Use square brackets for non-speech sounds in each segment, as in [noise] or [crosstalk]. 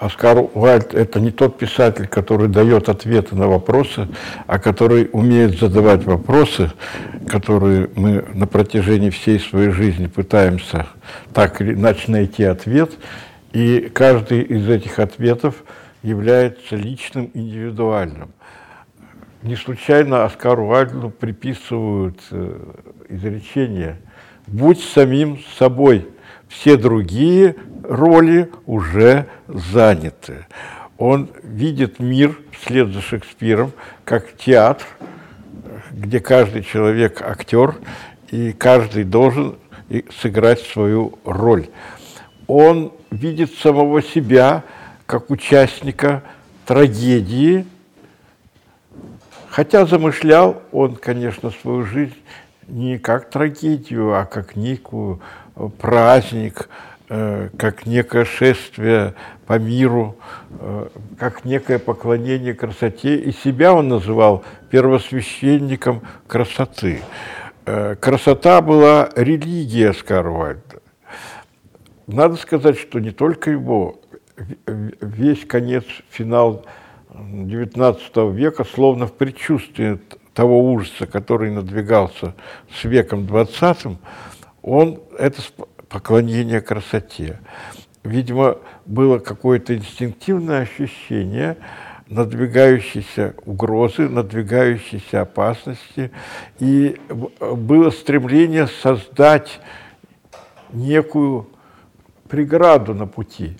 Оскар Уальд – это не тот писатель, который дает ответы на вопросы, а который умеет задавать вопросы, которые мы на протяжении всей своей жизни пытаемся так или иначе найти ответ, и каждый из этих ответов является личным, индивидуальным. Не случайно Оскару Уальду приписывают э, изречение «Будь самим собой, все другие роли уже заняты. Он видит мир вслед за Шекспиром как театр, где каждый человек актер, и каждый должен сыграть свою роль. Он видит самого себя как участника трагедии, хотя замышлял он, конечно, свою жизнь не как трагедию, а как некую праздник, Э, как некое шествие по миру, э, как некое поклонение красоте. И себя он называл первосвященником красоты. Э, красота была религия Оскара Надо сказать, что не только его, весь конец, финал XIX века, словно в предчувствии того ужаса, который надвигался с веком XX, он это поклонение красоте. Видимо, было какое-то инстинктивное ощущение надвигающейся угрозы, надвигающейся опасности, и было стремление создать некую преграду на пути,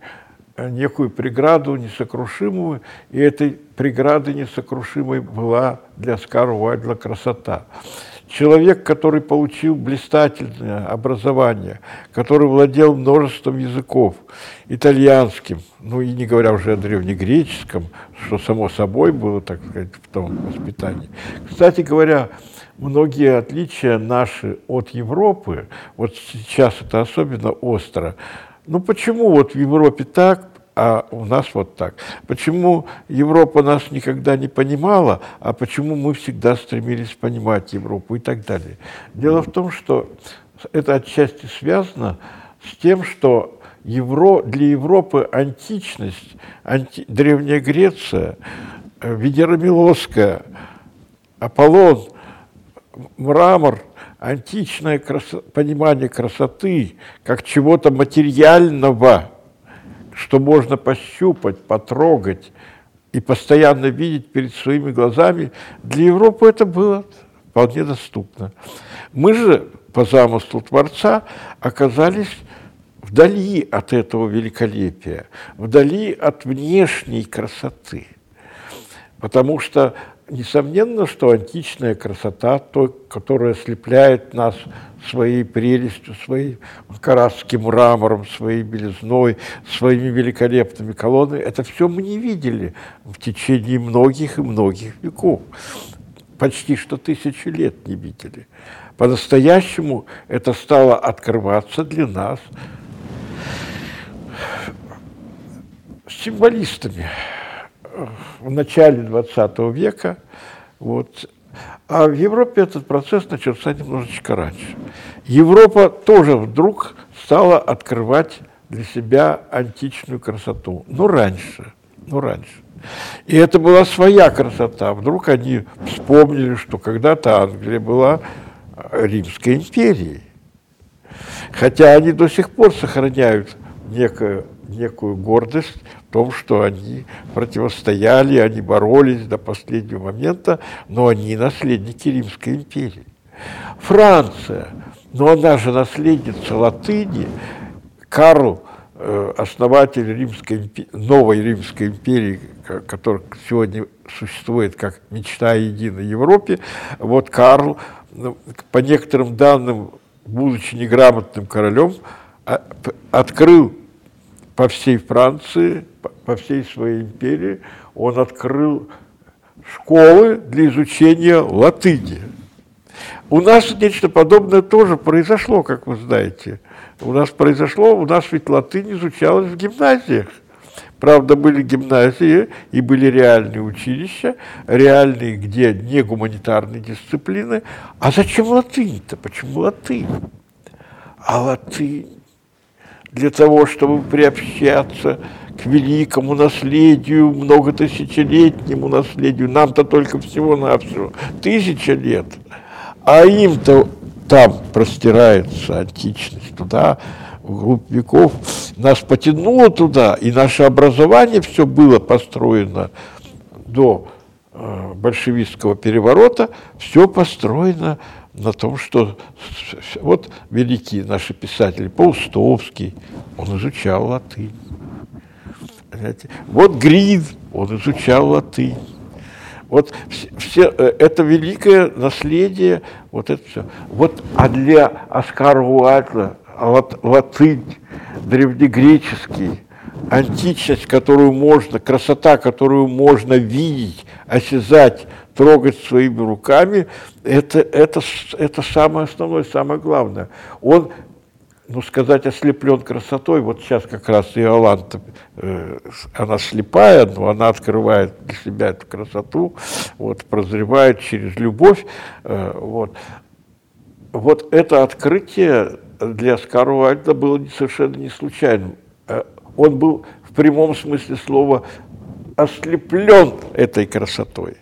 некую преграду несокрушимую, и этой преградой несокрушимой была для Скара Уайдла красота. Человек, который получил блистательное образование, который владел множеством языков, итальянским, ну и не говоря уже о древнегреческом, что само собой было, так сказать, в том воспитании. Кстати говоря, многие отличия наши от Европы, вот сейчас это особенно остро, ну почему вот в Европе так, а у нас вот так. Почему Европа нас никогда не понимала, а почему мы всегда стремились понимать Европу и так далее. Дело в том, что это отчасти связано с тем, что Евро, для Европы античность, анти, Древняя Греция, Венера Милосская, Аполлон, мрамор, античное красо, понимание красоты как чего-то материального – что можно пощупать, потрогать и постоянно видеть перед своими глазами, для Европы это было вполне доступно. Мы же по замыслу Творца оказались вдали от этого великолепия, вдали от внешней красоты. Потому что несомненно, что античная красота, то, которая ослепляет нас своей прелестью, своим карасским мрамором, своей белизной, своими великолепными колоннами, это все мы не видели в течение многих и многих веков. Почти что тысячи лет не видели. По-настоящему это стало открываться для нас символистами в начале 20 века. Вот. А в Европе этот процесс начался немножечко раньше. Европа тоже вдруг стала открывать для себя античную красоту. Но раньше, но раньше. И это была своя красота. Вдруг они вспомнили, что когда-то Англия была Римской империей. Хотя они до сих пор сохраняют некую, некую гордость том, что они противостояли, они боролись до последнего момента, но они наследники Римской империи. Франция, но она же наследница латыни, Карл, э, основатель Римской, новой Римской империи, которая сегодня существует как мечта о единой Европе, вот Карл, ну, по некоторым данным, будучи неграмотным королем, а, открыл по всей Франции, по всей своей империи, он открыл школы для изучения латыни. У нас нечто подобное тоже произошло, как вы знаете. У нас произошло, у нас ведь латынь изучалась в гимназиях. Правда, были гимназии и были реальные училища, реальные, где не гуманитарные дисциплины. А зачем латынь-то? Почему латынь? А латынь для того, чтобы приобщаться к великому наследию, многотысячелетнему наследию. Нам-то только всего-навсего тысяча лет, а им-то там простирается античность, туда, вглубь веков. Нас потянуло туда, и наше образование все было построено до э, большевистского переворота, все построено на том, что вот великие наши писатели, Паустовский, он изучал латынь. Понимаете? Вот Грин, он изучал латынь. Вот все, э, это великое наследие, вот это все. Вот, а для Оскара Уайтла лат, латынь, древнегреческий, античность, которую можно, красота, которую можно видеть, осязать, трогать своими руками, это, это, это самое основное, самое главное. Он ну, сказать, ослеплен красотой, вот сейчас как раз Иоланта, э, она слепая, но она открывает для себя эту красоту, вот, прозревает через любовь, э, вот. Вот это открытие для Оскара Уальда было совершенно не случайным. Э, он был в прямом смысле слова ослеплен этой красотой.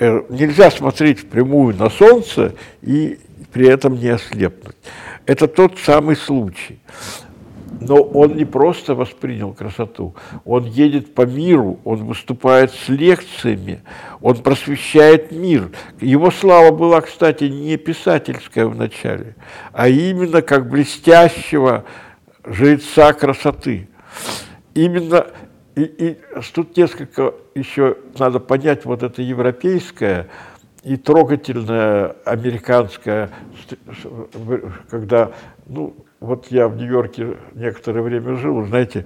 Э, нельзя смотреть впрямую на солнце и при этом не ослепнуть. Это тот самый случай. Но он не просто воспринял красоту, он едет по миру, он выступает с лекциями, он просвещает мир. Его слава была, кстати, не писательская вначале, а именно как блестящего жреца красоты. Именно и, и тут несколько еще надо понять вот это европейское, и трогательная американская, когда, ну, вот я в Нью-Йорке некоторое время жил, знаете,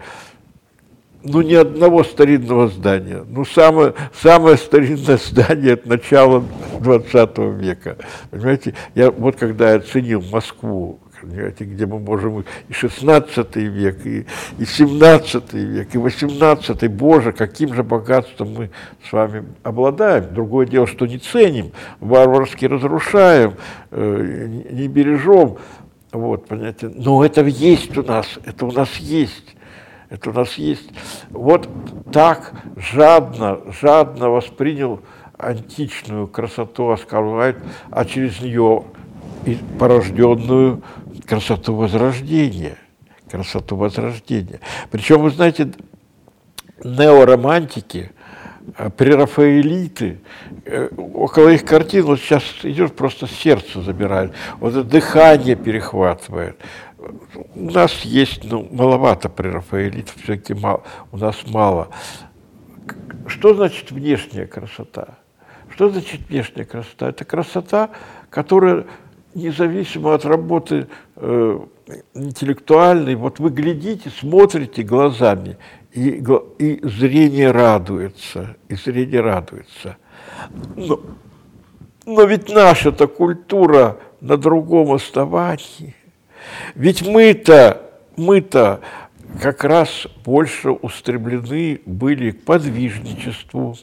ну, ни одного старинного здания. Ну, самое, самое старинное здание от начала 20 века. Понимаете, я вот когда оценил Москву понимаете, где мы можем и 16 век, и, и 17 век, и 18, боже, каким же богатством мы с вами обладаем. Другое дело, что не ценим, варварски разрушаем, э, не бережем, вот, понимаете, но это есть у нас, это у нас есть. Это у нас есть. Вот так жадно, жадно воспринял античную красоту Оскар а через нее порожденную красоту Возрождения. Красоту Возрождения. Причем, вы знаете, неоромантики, э, прерафаэлиты, э, около их картин, вот сейчас идешь, просто сердце забирает, вот это дыхание перехватывает. У нас есть, ну, маловато прерафаэлитов, все-таки мало, у нас мало. Что значит внешняя красота? Что значит внешняя красота? Это красота, которая независимо от работы э, интеллектуальной, вот вы глядите, смотрите глазами, и, и зрение радуется, и зрение радуется. Но, но ведь наша-то культура на другом основании. Ведь мы-то, мы-то как раз больше устремлены были к подвижничеству,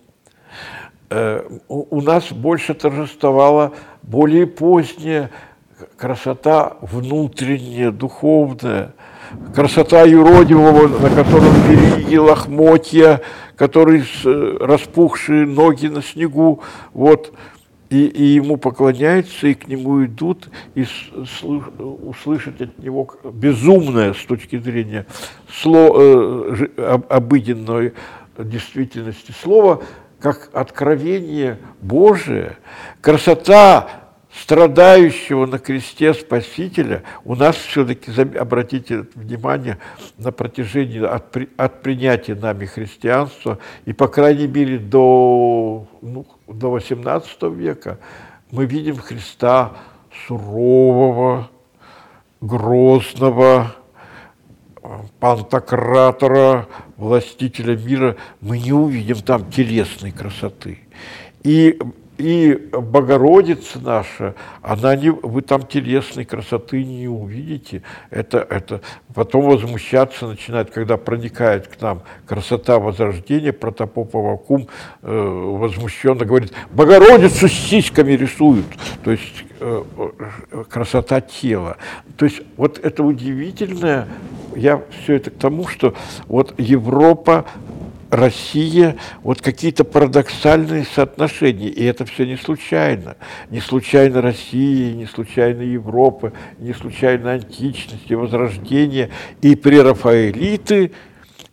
Э, у нас больше торжествовала более поздняя красота внутренняя, духовная, красота юродивого, на котором береги лохмотья, который с, э, распухшие ноги на снегу, вот, и, и ему поклоняются, и к нему идут, и слыш, услышать от него безумное с точки зрения сло, э, обыденной действительности слова – как откровение Божие, красота страдающего на кресте Спасителя, у нас все-таки, обратите внимание, на протяжении от, от принятия нами христианства, и по крайней мере до, ну, до 18 века, мы видим Христа сурового, грозного, пантократора, властителя мира, мы не увидим там телесной красоты. И, и Богородица наша, она не, вы там телесной красоты не увидите. Это, это потом возмущаться начинает, когда проникает к нам красота Возрождения, протопоп Авакум э, возмущенно говорит, Богородицу с сиськами рисуют. То есть э, красота тела. То есть вот это удивительное я все это к тому, что вот Европа Россия, вот какие-то парадоксальные соотношения, и это все не случайно. Не случайно Россия, не случайно Европа, не случайно античность и возрождение, и прерафаэлиты,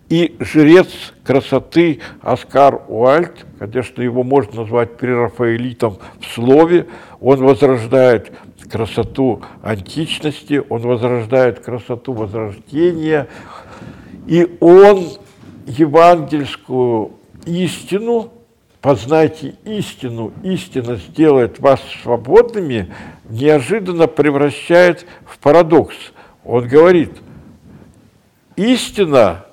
и жрец красоты Оскар Уальд, конечно, его можно назвать прерафаэлитом в слове, он возрождает красоту античности, он возрождает красоту возрождения, и он евангельскую истину, познайте истину, истина сделает вас свободными, неожиданно превращает в парадокс. Он говорит, истина,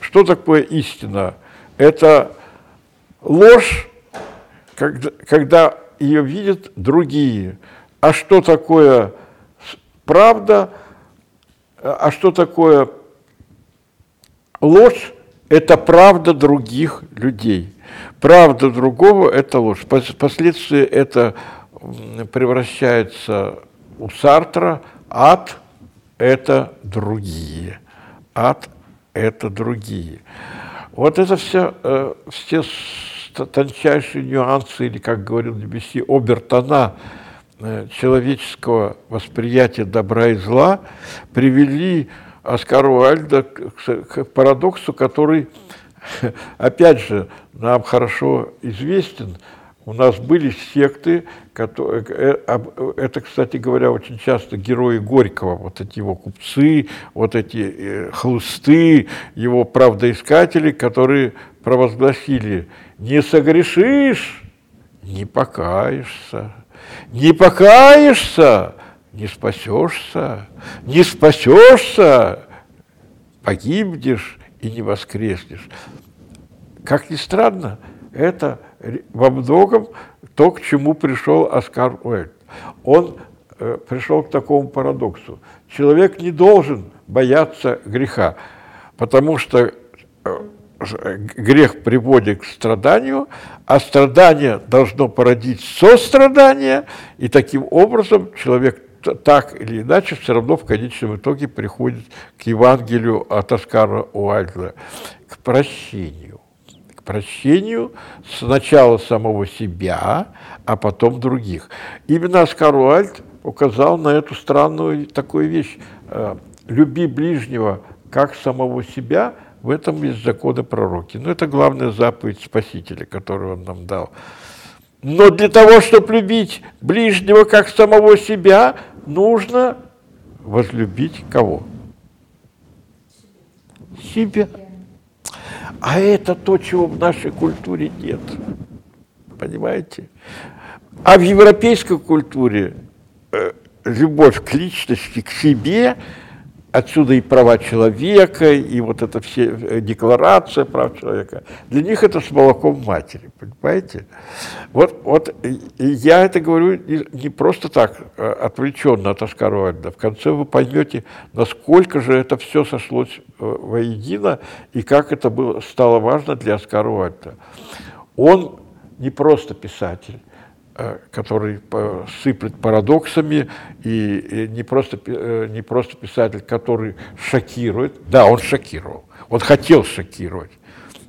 что такое истина? Это ложь, когда, когда ее видят другие. А что такое правда? А что такое ложь? Это правда других людей. Правда другого – это ложь. Впоследствии это превращается у Сартра ад – это другие. Ад – это другие. Вот это все, э, все тончайшие нюансы, или, как говорил Дебюсси, обертона э, человеческого восприятия добра и зла привели Оскара Уальда к парадоксу, который, опять же, нам хорошо известен. У нас были секты, которые, э, это, кстати говоря, очень часто герои Горького, вот эти его купцы, вот эти э, хлысты, его правдоискатели, которые провозгласили «не согрешишь, не покаешься, не покаешься, не спасешься, не спасешься, погибнешь и не воскреснешь. Как ни странно, это во многом то, к чему пришел Оскар Уэльд. Он э, пришел к такому парадоксу. Человек не должен бояться греха, потому что э, грех приводит к страданию, а страдание должно породить сострадание, и таким образом человек так или иначе все равно в конечном итоге приходит к Евангелию от Оскара Уальда, к прощению. К прощению сначала самого себя, а потом других. Именно Оскар Уальд указал на эту странную такую вещь. Э, «Люби ближнего, как самого себя», в этом есть законы пророки. Но это главная заповедь Спасителя, которую он нам дал. Но для того, чтобы любить ближнего как самого себя, нужно возлюбить кого? Себя. А это то, чего в нашей культуре нет. Понимаете? А в европейской культуре э, любовь к личности, к себе – Отсюда и права человека, и вот эта все э, декларация прав человека. Для них это с молоком матери, понимаете? Вот, вот я это говорю не, просто так, э, отвлеченно от Оскара Вальда. В конце вы поймете, насколько же это все сошлось э, воедино, и как это было, стало важно для Оскара Вальда. Он не просто писатель, который сыплет парадоксами, и не просто, э, не просто писатель, который шокирует. Да, он шокировал, он хотел шокировать.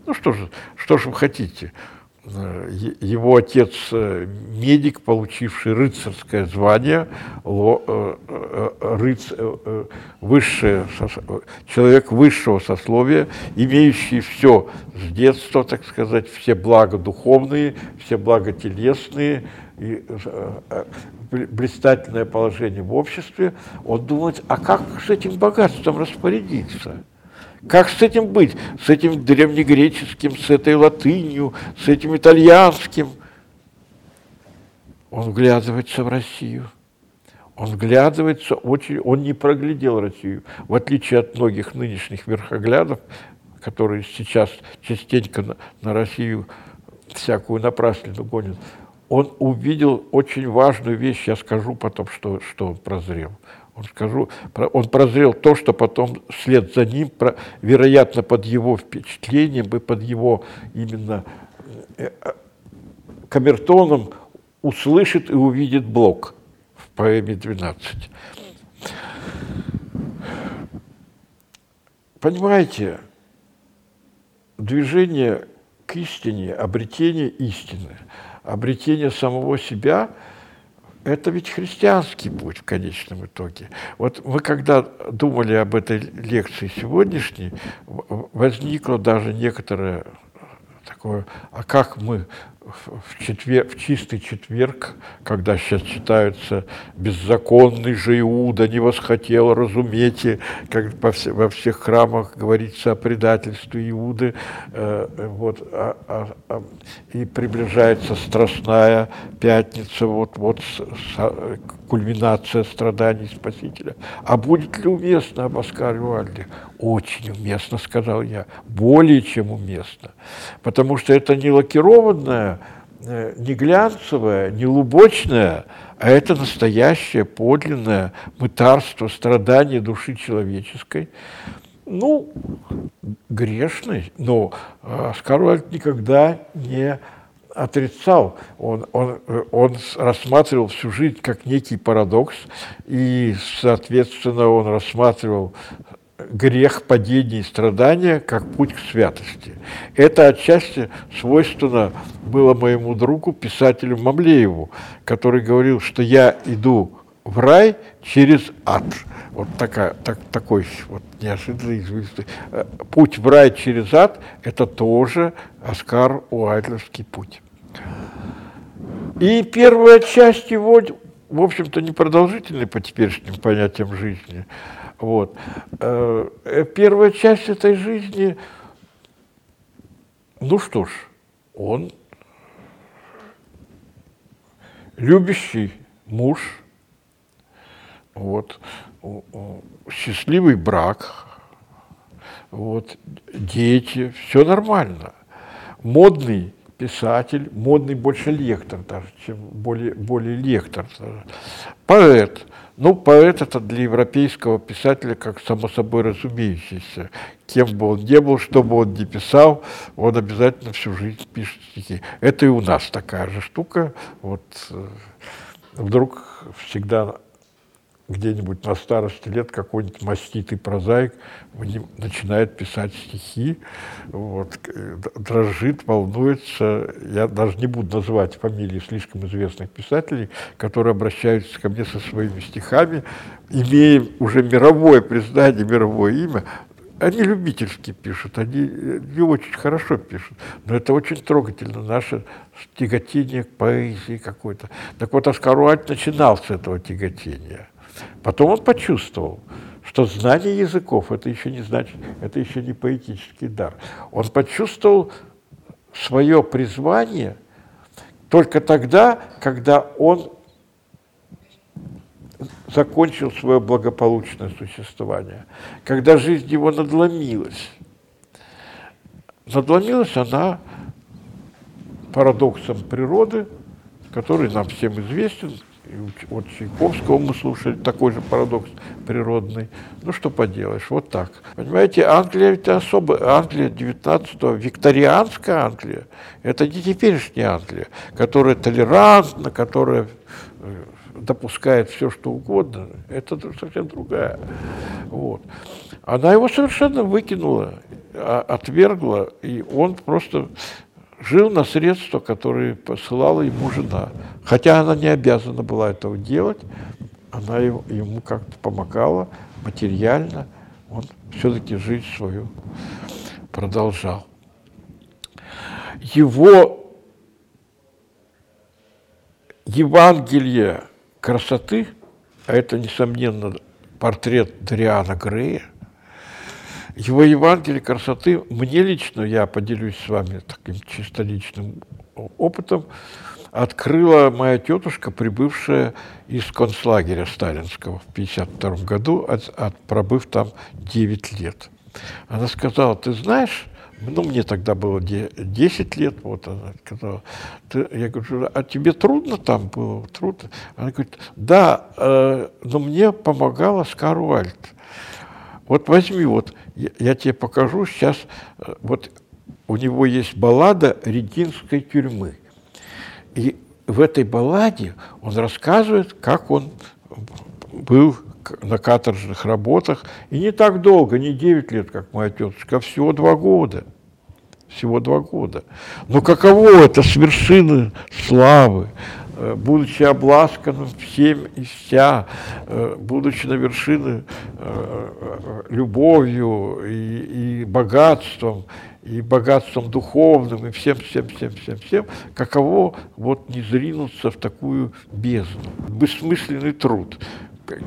Ну что же, что же вы хотите? Э, его отец медик, получивший рыцарское звание, рыц, высшее, человек высшего сословия, имеющий все с детства, так сказать, все блага духовные, все блага телесные, и блистательное положение в обществе, он думает, а как с этим богатством распорядиться? Как с этим быть? С этим древнегреческим, с этой латынью, с этим итальянским? Он вглядывается в Россию. Он вглядывается очень, он не проглядел Россию, в отличие от многих нынешних верхоглядов, которые сейчас частенько на, на Россию всякую напраслину гонят. Он увидел очень важную вещь, я скажу потом, что, что он прозрел он, скажу, он прозрел то, что потом вслед за ним, вероятно, под его впечатлением и под его именно э, э, камертоном услышит и увидит Блок в поэме «12». понимаете, движение к истине, обретение истины, обретение самого себя – это ведь христианский путь в конечном итоге. Вот мы когда думали об этой лекции сегодняшней, возникло даже некоторое такое, а как мы в, четвер, в чистый четверг, когда сейчас читаются «беззаконный же Иуда не восхотел, разумейте», как во, все, во всех храмах говорится о предательстве Иуды, э, вот, а, а, а, и приближается Страстная Пятница, вот, вот с, с, кульминация страданий Спасителя. А будет ли уместно об Оскаре Уальде? Очень уместно, сказал я, более чем уместно, потому что это не лакированная, э, не глянцевая, не лубочная, а это настоящее, подлинное мытарство, страдание души человеческой, ну, грешный, но Оскар Уальд никогда не отрицал, он, он, он рассматривал всю жизнь как некий парадокс, и, соответственно, он рассматривал грех, падение и страдания как путь к святости. Это отчасти свойственно было моему другу, писателю Мамлееву, который говорил, что я иду в рай через ад. Вот такая, так, такой вот неожиданный э, путь в рай через ад – это тоже Оскар Уайльдовский путь. И первая часть его, в общем-то, непродолжительная по теперешним понятиям жизни. Вот. Э, первая часть этой жизни, ну что ж, он любящий муж, вот, счастливый брак, вот, дети, все нормально. Модный писатель, модный больше лектор даже, чем более, более лектор. Поэт. Ну, поэт это для европейского писателя как само собой разумеющийся. Кем бы он ни был, что бы он ни писал, он обязательно всю жизнь пишет стихи. Это и у нас такая же штука. Вот э, вдруг всегда где-нибудь на старости лет какой-нибудь маститый прозаик начинает писать стихи, вот, дрожит, волнуется. Я даже не буду называть фамилии слишком известных писателей, которые обращаются ко мне со своими стихами, имея уже мировое признание, мировое имя, они любительски пишут, они не очень хорошо пишут, но это очень трогательно, наше тяготение к поэзии какой-то. Так вот, Оскар начинал с этого тяготения – Потом он почувствовал, что знание языков это еще не значит, это еще не поэтический дар. Он почувствовал свое призвание только тогда, когда он закончил свое благополучное существование, когда жизнь его надломилась. Надломилась она парадоксом природы, который нам всем известен, от Чайковского мы слушали такой же парадокс природный. Ну, что поделаешь, вот так. Понимаете, Англия это особо, Англия 19-го, викторианская Англия, это не теперешняя Англия, которая толерантна, которая э, допускает все, что угодно, это совсем другая. Вот. Она его совершенно выкинула, а, отвергла, и он просто жил на средства, которые посылала ему жена. Хотя она не обязана была этого делать, она ему как-то помогала материально, он все-таки жизнь свою продолжал. Его Евангелие красоты, а это, несомненно, портрет Дриана Грея – его Евангелие красоты, мне лично, я поделюсь с вами таким чисто личным опытом, открыла моя тетушка, прибывшая из концлагеря сталинского в 1952 году, от, от, пробыв там 9 лет. Она сказала, ты знаешь, ну, мне тогда было 10 лет, вот она сказала, ты, я говорю, а тебе трудно там было? Трудно? Она говорит, да, э, но мне помогала Оскар Уальд. Вот возьми, вот я, я тебе покажу сейчас, э, вот у него есть баллада Рединской тюрьмы. И в этой балладе он рассказывает, как он был на каторжных работах. И не так долго, не 9 лет, как моя тетушка, а всего два года. Всего два года. Но каково это с вершины славы, будучи обласканным всем и вся, э, будучи на вершине э, любовью и, и богатством, и богатством духовным, и всем, всем, всем, всем, всем, каково вот не зринуться в такую бездну. Бессмысленный труд,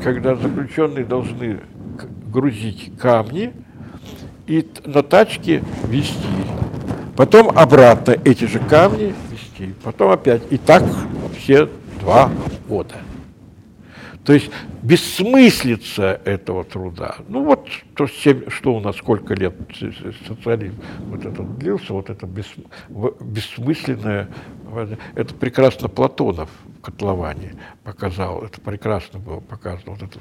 когда заключенные должны грузить камни и на тачке везти. Потом обратно эти же камни везти. Потом опять. И так все два года. То есть бессмыслица этого труда. Ну вот то, что у нас сколько лет социализм вот это длился, вот это бес, бессмысленное, это прекрасно Платонов в котловании показал, это прекрасно было показано. Вот это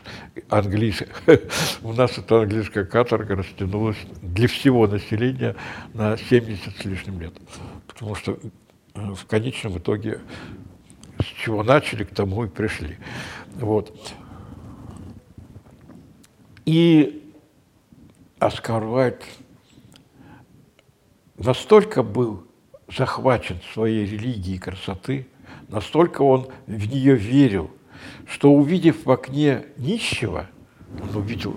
английское, [laughs] у нас эта английская каторга растянулась для всего населения на 70 с лишним лет. Потому что э, в конечном итоге с чего начали, к тому и пришли. Вот. И Оскар Уайт настолько был захвачен своей религией красоты, настолько он в нее верил, что увидев в окне нищего, он увидел,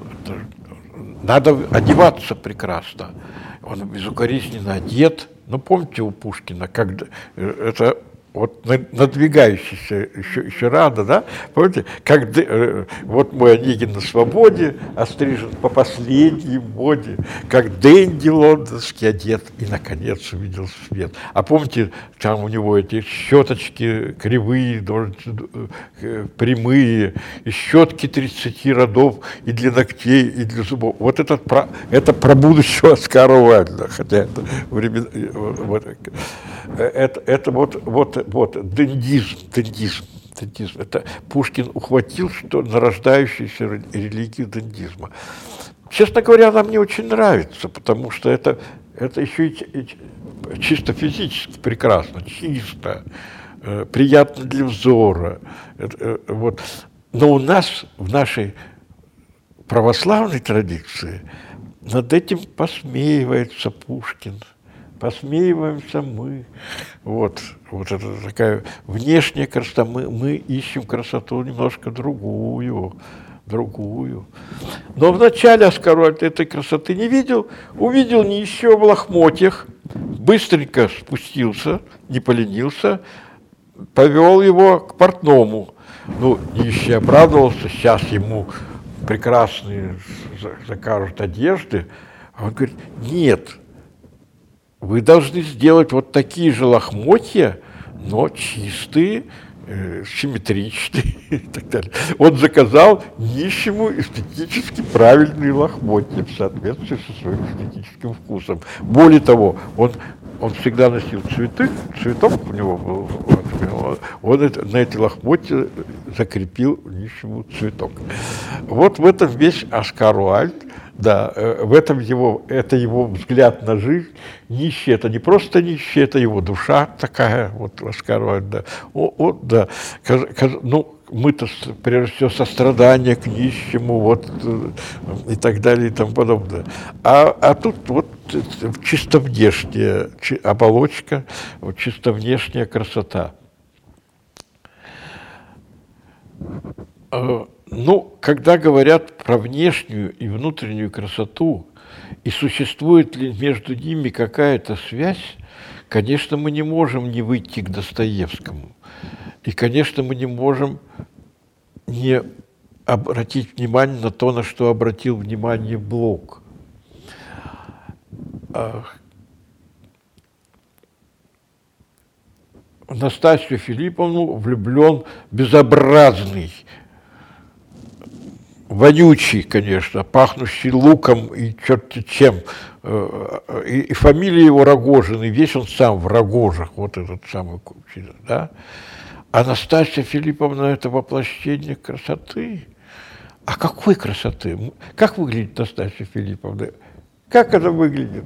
надо одеваться прекрасно. Он безукоризненно одет. Ну, помните у Пушкина, как это вот надвигающийся еще, еще рано, да, помните, как э, вот мой Онегин на свободе, острижен по последней моде, как Дэнди лондонский одет, и, наконец, увидел свет. А помните, там у него эти щеточки кривые, э, прямые, и щетки 30 родов и для ногтей, и для зубов. Вот это про, это про будущего Оскара Уайльда, хотя это времена, э, вот, это, это вот, вот вот, дендизм, дендизм, дендизм. Это Пушкин ухватил что нарождающуюся религию дендизма. Честно говоря, она мне очень нравится, потому что это, это еще и чисто физически прекрасно, чисто, э, приятно для взора. Это, э, вот. Но у нас, в нашей православной традиции, над этим посмеивается Пушкин – посмеиваемся мы. Вот, вот это такая внешняя красота. Мы, мы ищем красоту немножко другую, другую. Но вначале Аскарольд этой красоты не видел, увидел не еще в лохмотьях, быстренько спустился, не поленился, повел его к портному. Ну, нищий обрадовался, сейчас ему прекрасные закажут одежды. А он говорит, нет, вы должны сделать вот такие же лохмотья, но чистые, э, симметричные [laughs] и так далее. Он заказал нищему эстетически правильные лохмотья в соответствии со своим эстетическим вкусом. Более того, он, он всегда носил цветы, цветок у него был, он это, на эти лохмотья закрепил нищему цветок. Вот в этом весь Оскар Уальд – да, э, в этом его, это его взгляд на жизнь. Нищий – это не просто нищий, это его душа такая, вот раскрывает, да. О, о, да. Ну, мы-то, прежде всего, сострадание к нищему, вот, э, и так далее, и тому подобное. А, а тут вот чисто внешняя оболочка, чисто внешняя красота. Э, ну, когда говорят про внешнюю и внутреннюю красоту, и существует ли между ними какая-то связь, конечно, мы не можем не выйти к Достоевскому. И, конечно, мы не можем не обратить внимание на то, на что обратил внимание Блок. Настасью Филипповну влюблен безобразный вонючий, конечно, пахнущий луком и черти чем. Э, и, и фамилия его Рогожин, и весь он сам в Рогожах, вот этот самый, да. Анастасия Филипповна – это воплощение красоты. А какой красоты? Как выглядит Настасья Филипповна? Как это выглядит?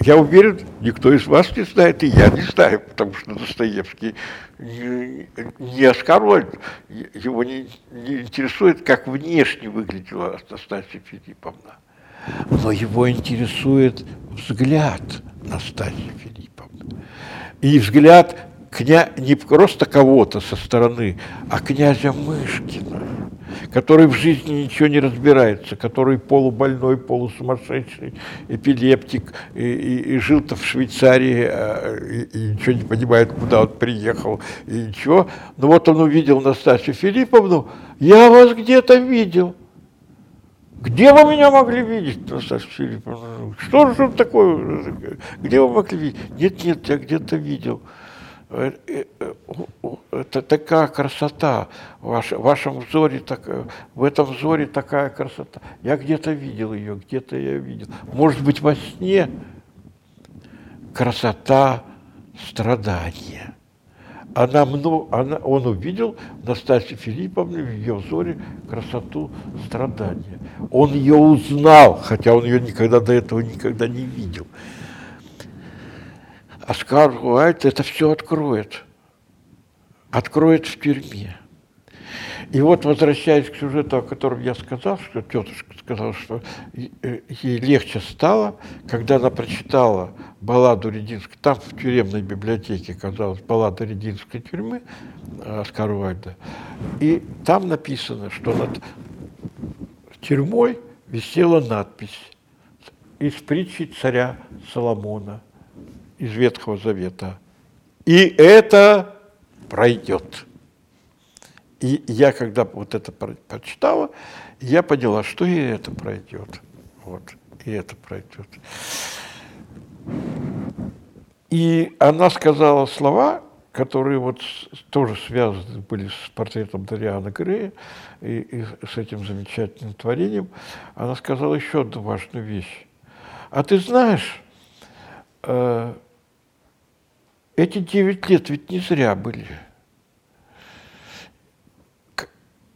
Я уверен, никто из вас не знает, и я не знаю, потому что Достоевский не, не Оскар Уальд, его не, не интересует, как внешне выглядела Настасья Филипповна, но его интересует взгляд Настасьи Филипповны. И взгляд кня... не просто кого-то со стороны, а князя Мышкина, который в жизни ничего не разбирается, который полубольной, полусумасшедший, эпилептик, и, и, и жил-то в Швейцарии, а, и, и ничего не понимает, куда он приехал, и ничего. Но вот он увидел Настасью Филипповну, я вас где-то видел. Где вы меня могли видеть, Настасья Филипповна? Что же такое? Где вы могли видеть? Нет, нет, я где-то видел. Э, э, это такая красота, в вашем взоре, так, в этом взоре такая красота. Я где-то видел ее, где-то я видел. Может быть, во сне красота страдания. Она, она, он увидел Настасью Филипповну в ее взоре красоту страдания. Он ее узнал, хотя он ее никогда до этого никогда не видел. Оскар Уайт это все откроет. Откроет в тюрьме. И вот, возвращаясь к сюжету, о котором я сказал, что тетушка сказала, что э, ей легче стало, когда она прочитала балладу Рединской, там в тюремной библиотеке оказалась баллада Рединской тюрьмы Оскара Уайда, и там написано, что над тюрьмой висела надпись из притчи царя Соломона – из Ветхого Завета. И это пройдет. И я, когда вот это прочитала, я поняла, что и это пройдет. Вот, и это пройдет. И она сказала слова, которые вот тоже связаны были с портретом Дариана Грея и, и с этим замечательным творением. Она сказала еще одну важную вещь. А ты знаешь, э, эти девять лет ведь не зря были.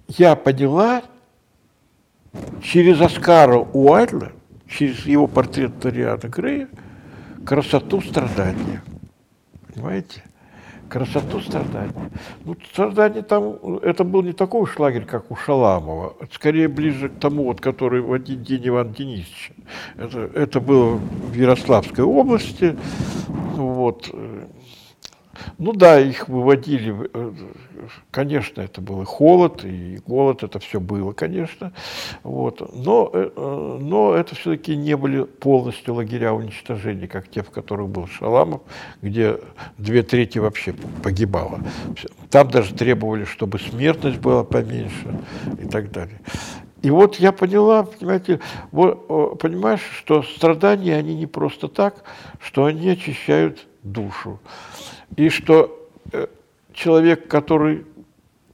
Я поняла через Оскара Уайдла, через его портрет Ториана Грея, красоту страдания. Понимаете? Красоту страдания. Ну, страдание там, это был не такой уж лагерь, как у Шаламова. скорее ближе к тому, вот, который в один день Иван Денисович. Это, это было в Ярославской области. Вот. Ну да, их выводили, э, конечно, это был и холод, и голод, это все было, конечно, вот. но, э, э, но это все-таки не были полностью лагеря уничтожения, как те, в которых был Шаламов, где две трети вообще погибало. Там даже требовали, чтобы смертность была поменьше и так далее. И вот я поняла, понимаете, вот, понимаешь, что страдания, они не просто так, что они очищают душу и что э, человек, который,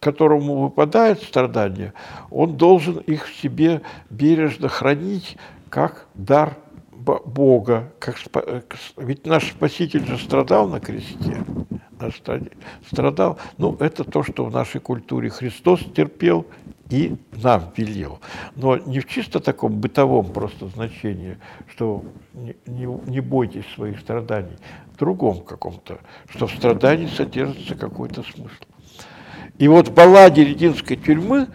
которому выпадает страдания, он должен их в себе бережно хранить как дар Бога. Как, э, ведь наш Спаситель же страдал на кресте. Страдал. Ну, это то, что в нашей культуре Христос терпел и нам велел. Но не в чисто таком бытовом просто значении, что не, не, не бойтесь своих страданий, в другом каком-то, что в страдании содержится какой-то смысл. И вот в балладе Рединской тюрьмы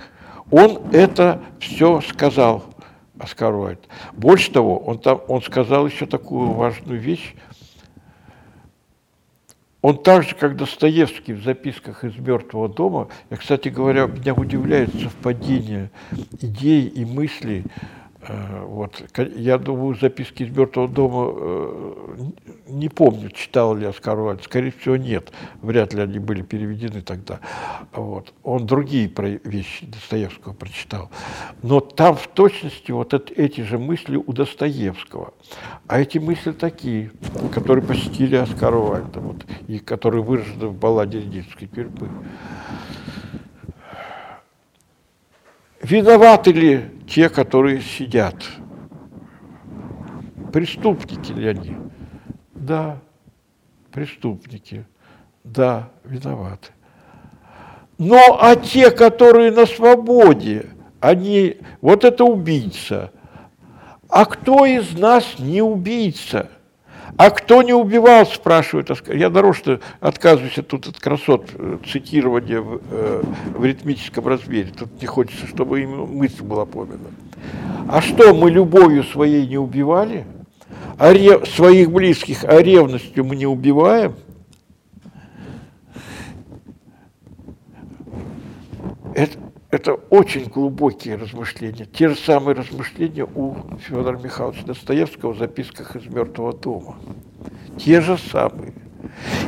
он это все сказал, Оскар Уайт. Больше того, он, там, он сказал еще такую важную вещь, он так же, как Достоевский в записках из «Мертвого дома», я, кстати говоря, меня удивляет совпадение идей и мыслей вот. Я думаю, записки из мертвого дома, э, не помню, читал ли Оскар Уальд, скорее всего, нет. Вряд ли они были переведены тогда. Вот. Он другие вещи Достоевского прочитал. Но там в точности вот эти же мысли у Достоевского. А эти мысли такие, которые посетили Оскара Уальда, вот, и которые выражены в балладе Рединской тюрьмы. Виноваты ли те, которые сидят? Преступники ли они? Да, преступники. Да, виноваты. Но а те, которые на свободе, они, вот это убийца. А кто из нас не убийца? А кто не убивал, спрашивает Я нарочно отказываюсь тут от красот э, цитирования в, э, в ритмическом размере. Тут не хочется, чтобы мысль была помена. А что, мы любовью своей не убивали? А рев... своих близких, а ревностью мы не убиваем? Это, это очень глубокие размышления. Те же самые размышления у Федора Михайловича Достоевского в записках из «Мертвого дома». Те же самые.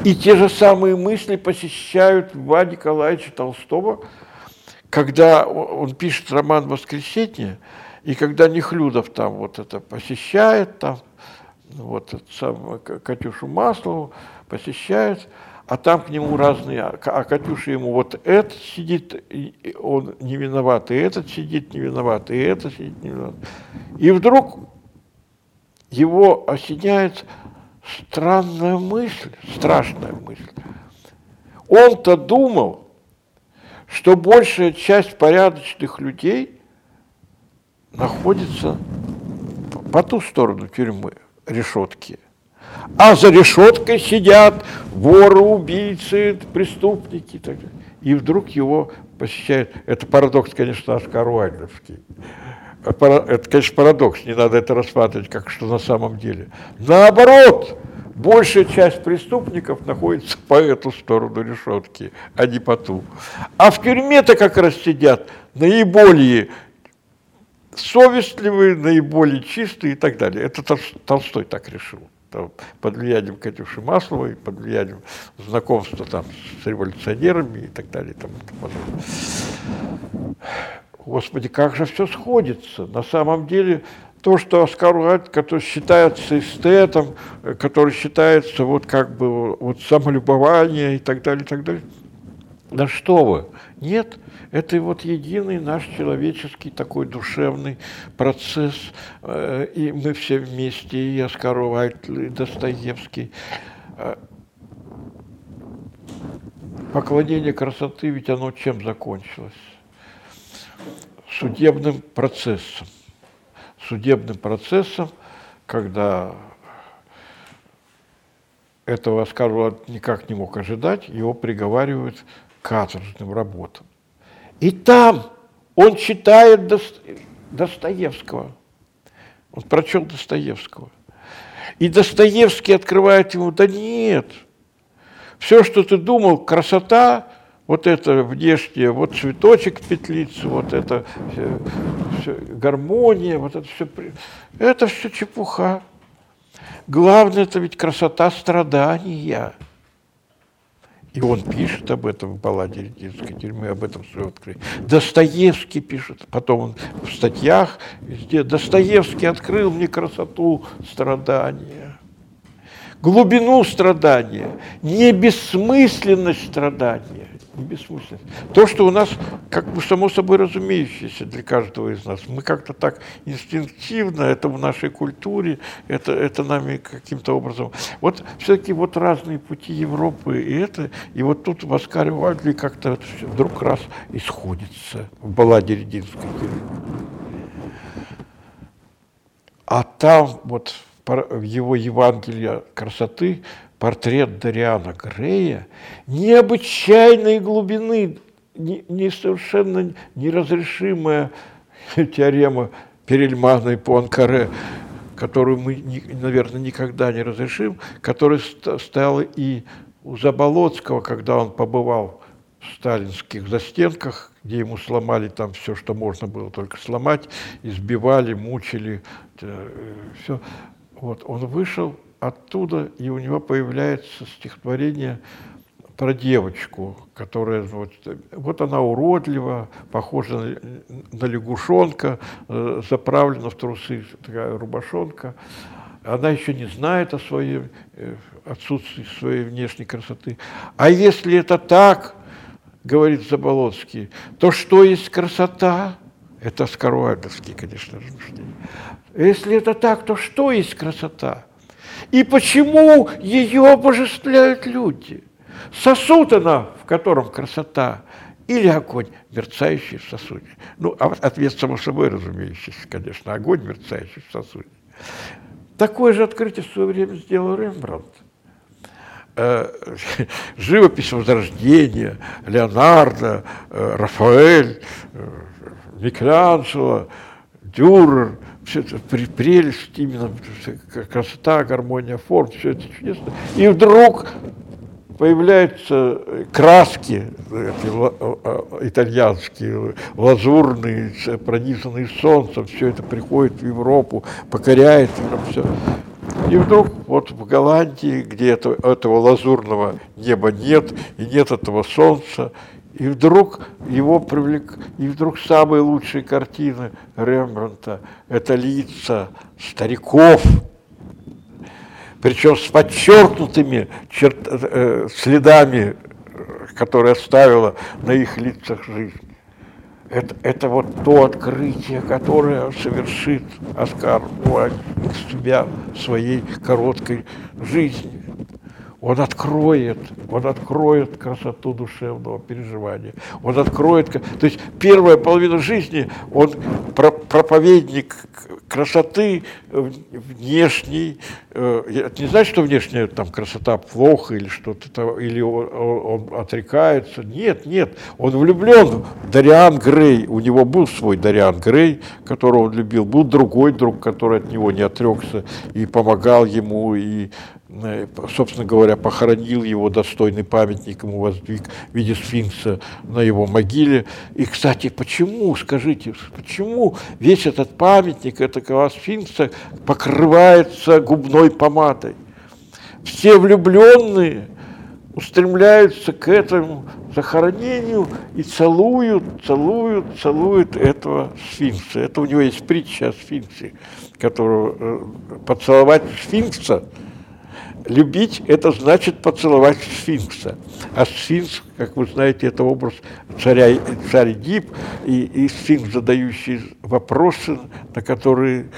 И те же самые мысли посещают Льва Николаевича Толстого, когда он пишет роман «Воскресенье», и когда Нехлюдов там вот это посещает, там вот сам Катюшу Маслову посещает, а там к нему разные, а, а Катюша ему вот этот сидит, он не виноват, и этот сидит не виноват, и этот сидит не виноват. И вдруг его осеняет странная мысль, страшная мысль. Он-то думал, что большая часть порядочных людей находится по ту сторону тюрьмы, решетки – а за решеткой сидят воры, убийцы, преступники и так далее. И вдруг его посещает, это парадокс, конечно, Оскар Уайльдовский. Это, конечно, парадокс, не надо это рассматривать как что на самом деле. Наоборот, большая часть преступников находится по эту сторону решетки, а не по ту. А в тюрьме-то как раз сидят наиболее совестливые, наиболее чистые и так далее. Это Толстой так решил там, под влиянием Катюши Масловой, под влиянием знакомства там, с революционерами и так далее. Там, Господи, как же все сходится. На самом деле, то, что Оскар Уайльд, который считается эстетом, который считается вот как бы вот самолюбование и так далее, и так далее. Да что вы, нет, это вот единый наш человеческий такой душевный процесс, э, и мы все вместе, и Оскар Уайльд, и Достоевский. Э, поклонение красоты, ведь оно чем закончилось? Судебным процессом. Судебным процессом, когда этого Оскар Уайльд никак не мог ожидать, его приговаривают каторжным работам. И там он читает Достоевского. Он прочел Достоевского. И Достоевский открывает ему, да нет, все, что ты думал, красота, вот это внешнее, вот цветочек петлицы, вот это все, все, гармония, вот это все, это все чепуха. Главное, это ведь красота страдания. И он пишет об этом в балладе Рединской тюрьмы, об этом все открыли. Достоевский пишет, потом он в статьях везде. Достоевский открыл мне красоту страдания, глубину страдания, не бессмысленность страдания бессмысленно. То, что у нас как бы само собой разумеющееся для каждого из нас. Мы как-то так инстинктивно, это в нашей культуре, это, это нами каким-то образом. Вот все-таки вот разные пути Европы и это, и вот тут в Оскаре Вальдли как-то вдруг раз исходится в балладе Рединской. А там вот в его Евангелие красоты портрет Дариана Грея необычайной глубины, не, не совершенно неразрешимая [laughs] теорема Перельмана и Пуанкаре, которую мы, наверное, никогда не разрешим, которая стояла и у Заболоцкого, когда он побывал в сталинских застенках, где ему сломали там все, что можно было только сломать, избивали, мучили, э, все. Вот, он вышел оттуда, и у него появляется стихотворение про девочку, которая вот, вот она уродлива, похожа на, на лягушонка, э, заправлена в трусы такая рубашонка. Она еще не знает о своей э, отсутствии своей внешней красоты. А если это так, говорит Заболоцкий, то что есть красота? Это Скоруальдовские, конечно, размышления. Если это так, то что есть красота? И почему ее обожествляют люди? Сосуд она, в котором красота, или огонь, мерцающий в сосуде. Ну, а ответ само собой разумеющийся, конечно, огонь, мерцающий в сосуде. Такое же открытие в свое время сделал Рембрандт. Э, [laughs] живопись Возрождения, Леонардо, э, Рафаэль, э, Микеланджело, Дюрер, все это прелесть, именно красота, гармония форм, все это чудесно. И вдруг появляются краски эти, итальянские, лазурные, пронизанные солнцем, все это приходит в Европу, покоряет все. И вдруг вот в Голландии, где это, этого лазурного неба нет, и нет этого солнца, и вдруг его привлек, и вдруг самые лучшие картины Рембранта – это лица стариков, причем с подчеркнутыми черт, э, следами, которые оставила на их лицах жизнь. Это, это вот то открытие, которое совершит Оскар Уайльд из себя в своей короткой жизни. Он откроет, он откроет красоту душевного переживания. Он откроет, то есть первая половина жизни, он проповедник красоты внешней. Э, это не значит, что внешняя там красота плохо или что-то, или он, он отрекается. Нет, нет, он влюблен Дариан Грей. У него был свой Дариан Грей, которого он любил. Был другой друг, который от него не отрекся и помогал ему, и собственно говоря, похоронил его достойный памятник, ему воздвиг в виде сфинкса на его могиле. И, кстати, почему, скажите, почему весь этот памятник этого сфинкса покрывается губной помадой? Все влюбленные устремляются к этому захоронению и целуют, целуют, целуют этого сфинкса. Это у него есть притча о сфинксе, которого э, поцеловать сфинкса – Любить – это значит поцеловать сфинкса. А сфинкс, как вы знаете, это образ царя, царь Дип и, и сфинкс, задающий вопросы, на которые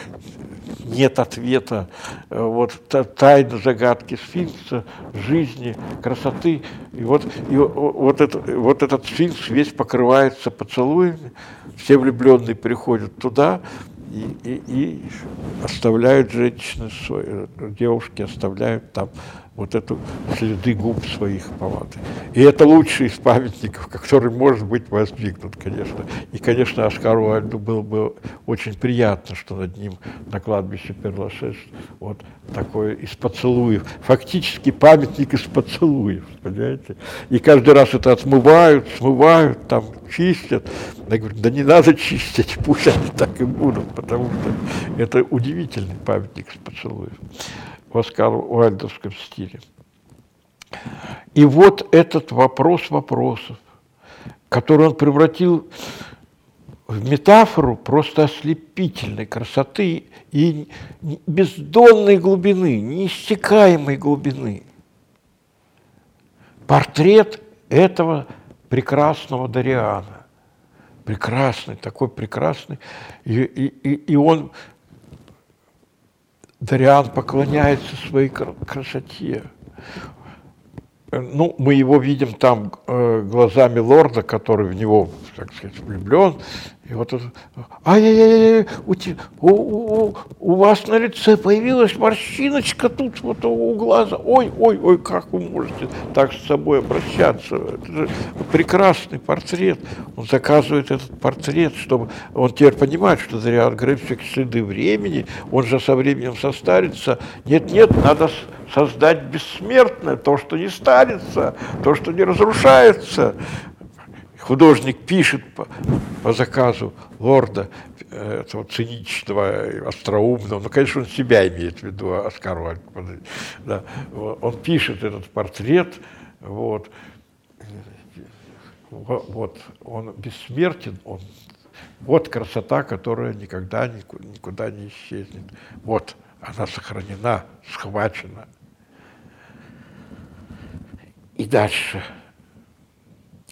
нет ответа. Вот тайна загадки сфинкса, жизни, красоты. И вот, и вот, это, вот этот сфинкс весь покрывается поцелуями. Все влюбленные приходят туда, и, и, и оставляют женщины, свои, девушки оставляют там вот эту следы губ своих помады. И это лучший из памятников, который может быть воздвигнут, конечно. И, конечно, Оскару Альду было бы очень приятно, что над ним на кладбище Перлашеш вот такое из поцелуев. Фактически памятник из поцелуев, понимаете? И каждый раз это отмывают, смывают, там чистят. Я говорю, да не надо чистить, пусть они так и будут, потому что это удивительный памятник из поцелуев в Оскар-Уальдовском стиле. И вот этот вопрос вопросов, который он превратил в метафору просто ослепительной красоты и бездонной глубины, неистекаемой глубины. Портрет этого прекрасного Дариана. Прекрасный, такой прекрасный. И, и, и он Дариан поклоняется своей красоте. Ну, мы его видим там э, глазами лорда, который в него, так сказать, влюблен, и вот это, ай-яй-яй, у, у, у, у вас на лице появилась морщиночка тут вот у глаза. Ой, ой, ой, как вы можете так с собой обращаться? Это же прекрасный портрет. Он заказывает этот портрет, чтобы он теперь понимает, что Дариан Грей все следы времени, он же со временем состарится. Нет, нет, надо создать бессмертное, то, что не старится, то, что не разрушается художник пишет по, по заказу лорда, э, этого циничного, остроумного, ну, конечно, он себя имеет в виду, Оскар Вальд, да, он пишет этот портрет, вот, вот, он бессмертен, он, вот красота, которая никогда никуда не исчезнет. Вот, она сохранена, схвачена. И дальше –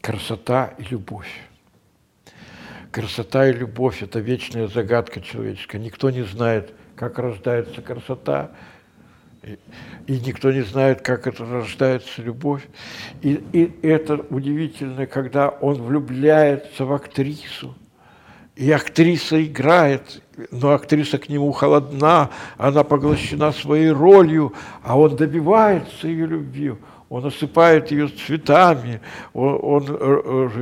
красота и любовь. Красота и любовь – это вечная загадка человеческая. Никто не знает, как рождается красота, и, и никто не знает, как это рождается любовь. И, и это удивительно, когда он влюбляется в актрису, и актриса играет, но актриса к нему холодна, она поглощена своей ролью, а он добивается ее любви, он осыпает ее цветами, он, он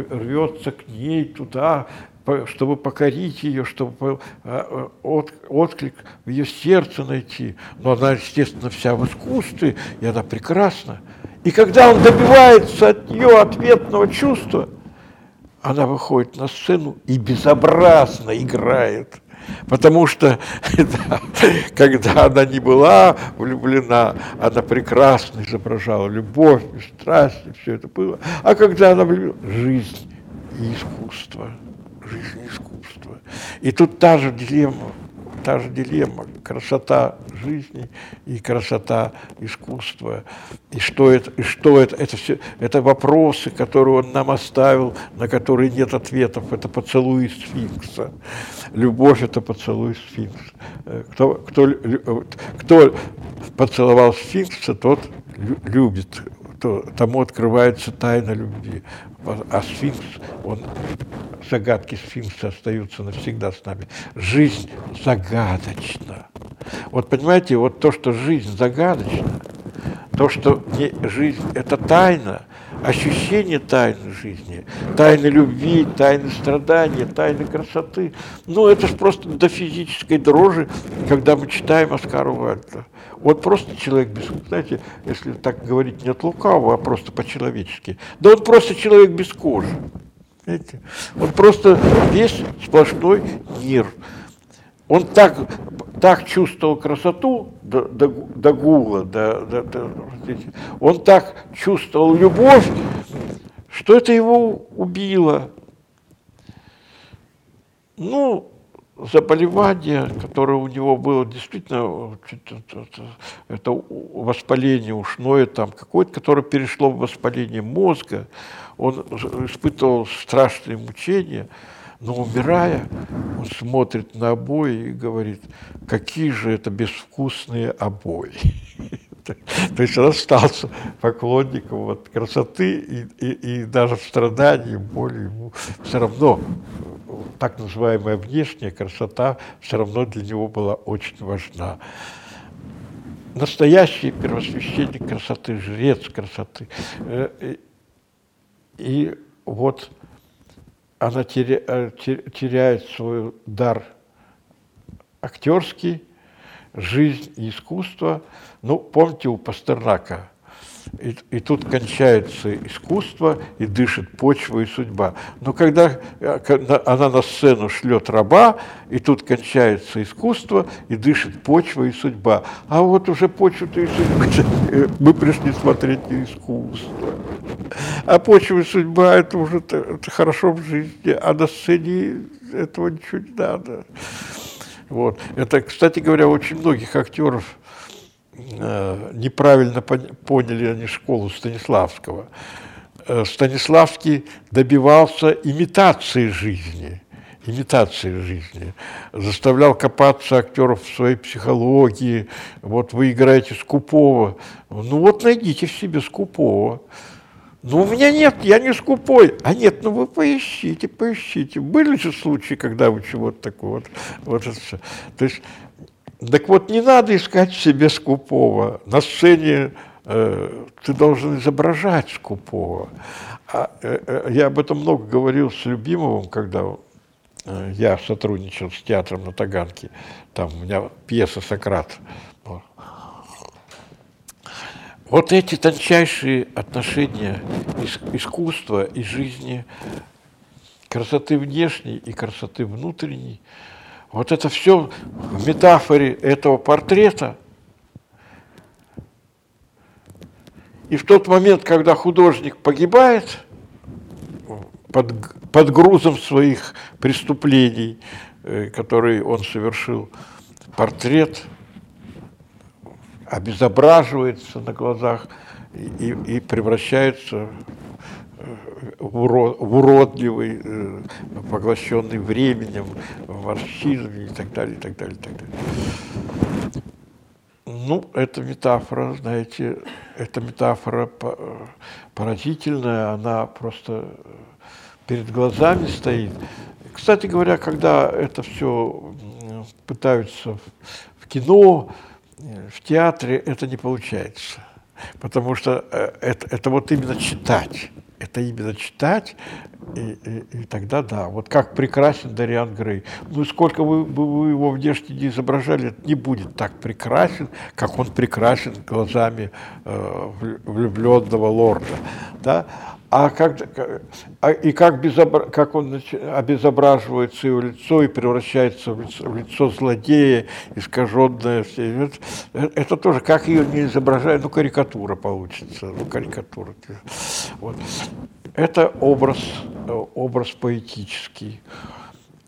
рвется к ней туда, чтобы покорить ее, чтобы а, от, отклик в ее сердце найти. Но она, естественно, вся в искусстве, и она прекрасна. И когда он добивается от нее ответного чувства, она выходит на сцену и безобразно играет. Потому что [laughs] да, когда она не была влюблена, она прекрасно изображала любовь и страсть, и все это было. А когда она влюблена, жизнь и искусство – жизнь и искусство. И тут та же дилемма, та же дилемма, красота жизни и красота искусства. И что это, и что это, это все, это вопросы, которые он нам оставил, на которые нет ответов. Это поцелуй сфинкса. Любовь – это поцелуй сфинкса. Э, кто, кто, кто поцеловал сфинкса, тот любит то тому открывается тайна любви. А сфинкс, он, загадки сфинкса остаются навсегда с нами. Жизнь загадочна. Вот понимаете, вот то, что жизнь загадочна, то, что жизнь – это тайна, ощущение тайны жизни, тайны любви, тайны страдания, тайны красоты. Ну, это же просто до физической дрожи, когда мы читаем Оскара Вальда. Вот просто человек без, знаете, если так говорить не от лукавого, а просто по-человечески. Да он просто человек без кожи. Знаете? Он просто весь сплошной мир. Он так, так чувствовал красоту до, до, до гула, до, до, до, он так чувствовал любовь, что это его убило. Ну, заболевание, которое у него было действительно, это воспаление ушное, там какое-то, которое перешло в воспаление мозга, он испытывал страшные мучения, но умирая, он смотрит на обои и говорит, какие же это безвкусные обои. [laughs] То есть он остался поклонником вот красоты и, и, и даже в страдании, боли ему все равно так называемая внешняя красота все равно для него была очень важна. Настоящий первосвященник красоты, жрец красоты. Э, и вот она э, теряет свой дар актерский, жизнь и искусство. Ну, помните у Пастернака – и, и тут кончается искусство, и дышит почва и судьба. Но когда, когда она на сцену шлет раба, и тут кончается искусство, и дышит почва и судьба. А вот уже почву-то и судьбу мы пришли смотреть не искусство. А почва и судьба – это уже это хорошо в жизни, а на сцене этого ничего не надо. Вот. Это, кстати говоря, очень многих актеров – Э, неправильно поняли они школу Станиславского. Э, Станиславский добивался имитации жизни, имитации жизни, заставлял копаться актеров в своей психологии. Вот вы играете скупого, ну вот найдите в себе скупого. Ну, у меня нет, я не скупой. А нет, ну вы поищите, поищите. Были же случаи, когда вы чего-то такого. Вот, вот это все. То есть так вот, не надо искать себе скупого. На сцене э, ты должен изображать скупого. А, э, э, я об этом много говорил с Любимовым, когда э, я сотрудничал с театром на Таганке. Там у меня пьеса «Сократ». Вот эти тончайшие отношения искусства и жизни, красоты внешней и красоты внутренней – вот это все в метафоре этого портрета. И в тот момент, когда художник погибает под, под грузом своих преступлений, э, которые он совершил, портрет обезображивается на глазах и, и превращается в уродливый, э, поглощенный временем, морщинами и так далее, и так далее, и так далее. Ну, эта метафора, знаете, эта метафора поразительная, она просто перед глазами стоит. кстати говоря, когда это все пытаются в кино, в театре, это не получается. Потому что э, это, это вот именно читать. Это именно читать, и, и, и тогда да. Вот как прекрасен Дариан Грей. Ну, сколько вы, вы его внешне не изображали, это не будет так прекрасен, как он прекрасен глазами э, влюбленного лорда. Да? А как, а, и как, безобра, как он обезображивает свое лицо и превращается в лицо, в лицо злодея, искаженное. Это, это тоже, как ее не изображает, ну, карикатура получится, ну, карикатура. Вот. Это образ, образ поэтический,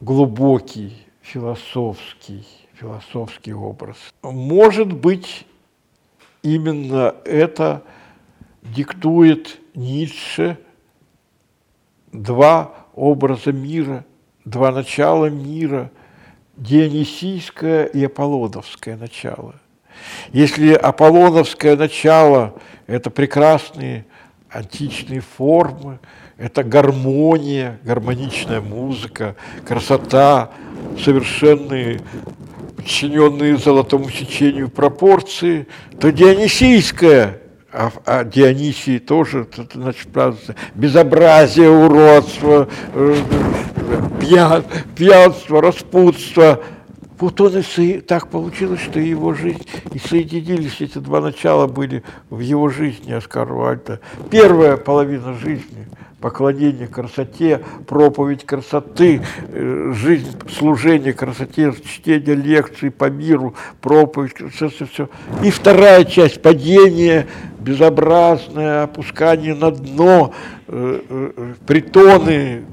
глубокий, философский, философский образ. Может быть, именно это диктует Ницше два образа мира, два начала мира, дионисийское и аполлоновское начало. Если аполлоновское начало – это прекрасные античные формы, это гармония, гармоничная музыка, красота, совершенные подчиненные золотому сечению пропорции, то дионисийское а, а Дионисий тоже, значит, безобразие, уродство, э, пьян, пьянство, распутство. Вот он и со... так получилось, что его жизнь и соединились эти два начала были в его жизни Оскара Вальта. Первая половина жизни – поклонение красоте, проповедь красоты, э, жизнь, служение красоте, чтение лекций по миру, проповедь, все, все, все. И вторая часть – падение, безобразное опускание на дно, э, э, притоны,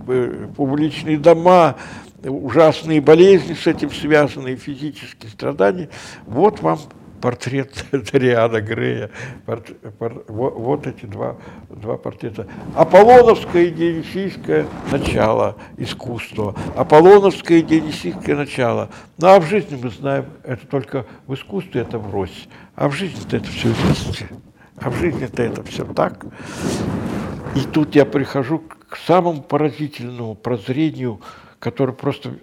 публичные дома, ужасные болезни с этим связанные, физические страдания. Вот вам портрет [laughs] Дариана Грея, порт, пор, вот, вот эти два, два портрета. Аполлоновское и Дионисийское начало искусства, Аполлоновское и Дионисийское начало. Ну а в жизни мы знаем, это только в искусстве это врозь, а в жизни-то это все вместе. А в жизни-то это все так. И тут я прихожу к самому поразительному прозрению, которое просто...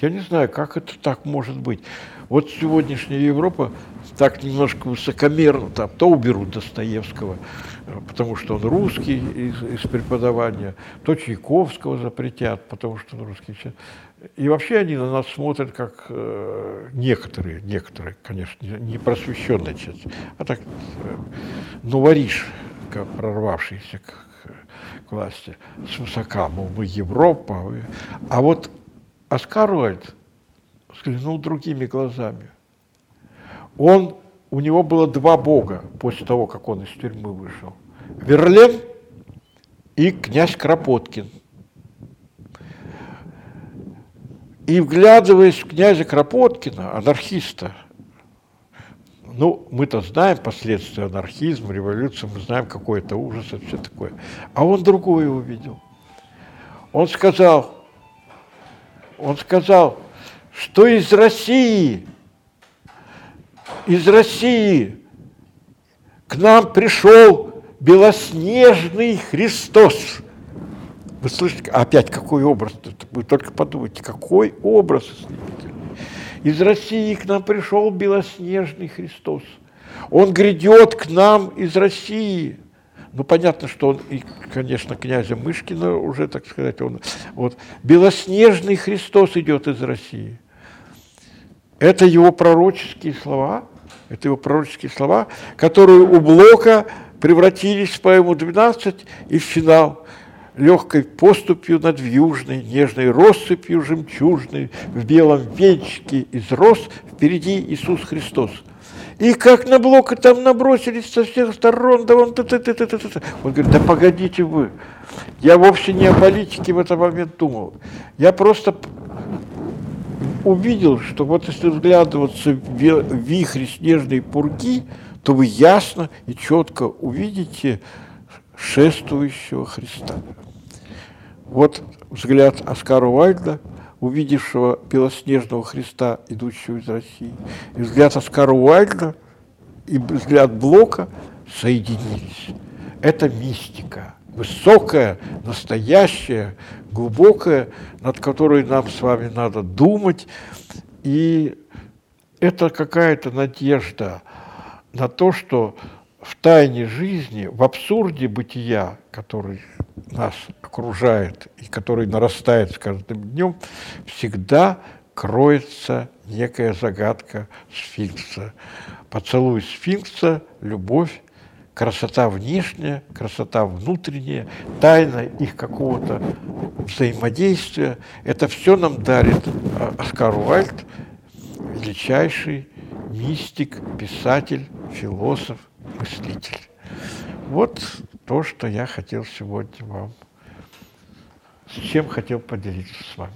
Я не знаю, как это так может быть. Вот сегодняшняя Европа так немножко высокомерно, там, то уберут Достоевского, потому что он русский из, из преподавания, то Чайковского запретят, потому что он русский. И вообще они на нас смотрят как э, некоторые, некоторые, конечно, не просвещенная часть, а так, э, новориш, как прорвавшиеся к, к власти, с высока, мол, мы Европа. А вот Оскар Уальд, взглянул другими глазами. Он, у него было два бога после того, как он из тюрьмы вышел. Верлен и князь Кропоткин. И вглядываясь в князя Кропоткина, анархиста, ну, мы-то знаем последствия анархизма, революции, мы знаем, какой это ужас, это все такое. А он другое увидел. Он сказал, он сказал, что из России, из России к нам пришел белоснежный Христос. Вы слышите, опять какой образ? Вы только подумайте, какой образ ослепительный. Из России к нам пришел белоснежный Христос. Он грядет к нам из России. Ну, понятно, что он, и, конечно, князя Мышкина уже, так сказать, он, вот, белоснежный Христос идет из России. Это его пророческие слова, это его пророческие слова, которые у Блока превратились в поэму 12 и в финал легкой поступью над вьюжной, нежной россыпью жемчужной, в белом венчике из роз впереди Иисус Христос. И как на Блока там набросились со всех сторон, да он... Та -та -та -та -та -та. Он говорит, да погодите вы, я вовсе не о политике в этот момент думал. Я просто увидел, что вот если взглядываться в вихре снежной пурги, то вы ясно и четко увидите шествующего Христа. Вот взгляд Оскара Уайльда, увидевшего белоснежного Христа, идущего из России, и взгляд Оскара Уайльда и взгляд Блока соединились. Это мистика, высокая, настоящая, глубокая, над которой нам с вами надо думать. И это какая-то надежда на то, что в тайне жизни, в абсурде бытия, который нас окружает и который нарастает с каждым днем, всегда кроется некая загадка сфинкса. Поцелуй сфинкса, любовь, красота внешняя, красота внутренняя, тайна их какого-то взаимодействия. Это все нам дарит а, Оскар Уальд, величайший мистик, писатель, философ, мыслитель. Вот то, что я хотел сегодня вам, с чем хотел поделиться с вами.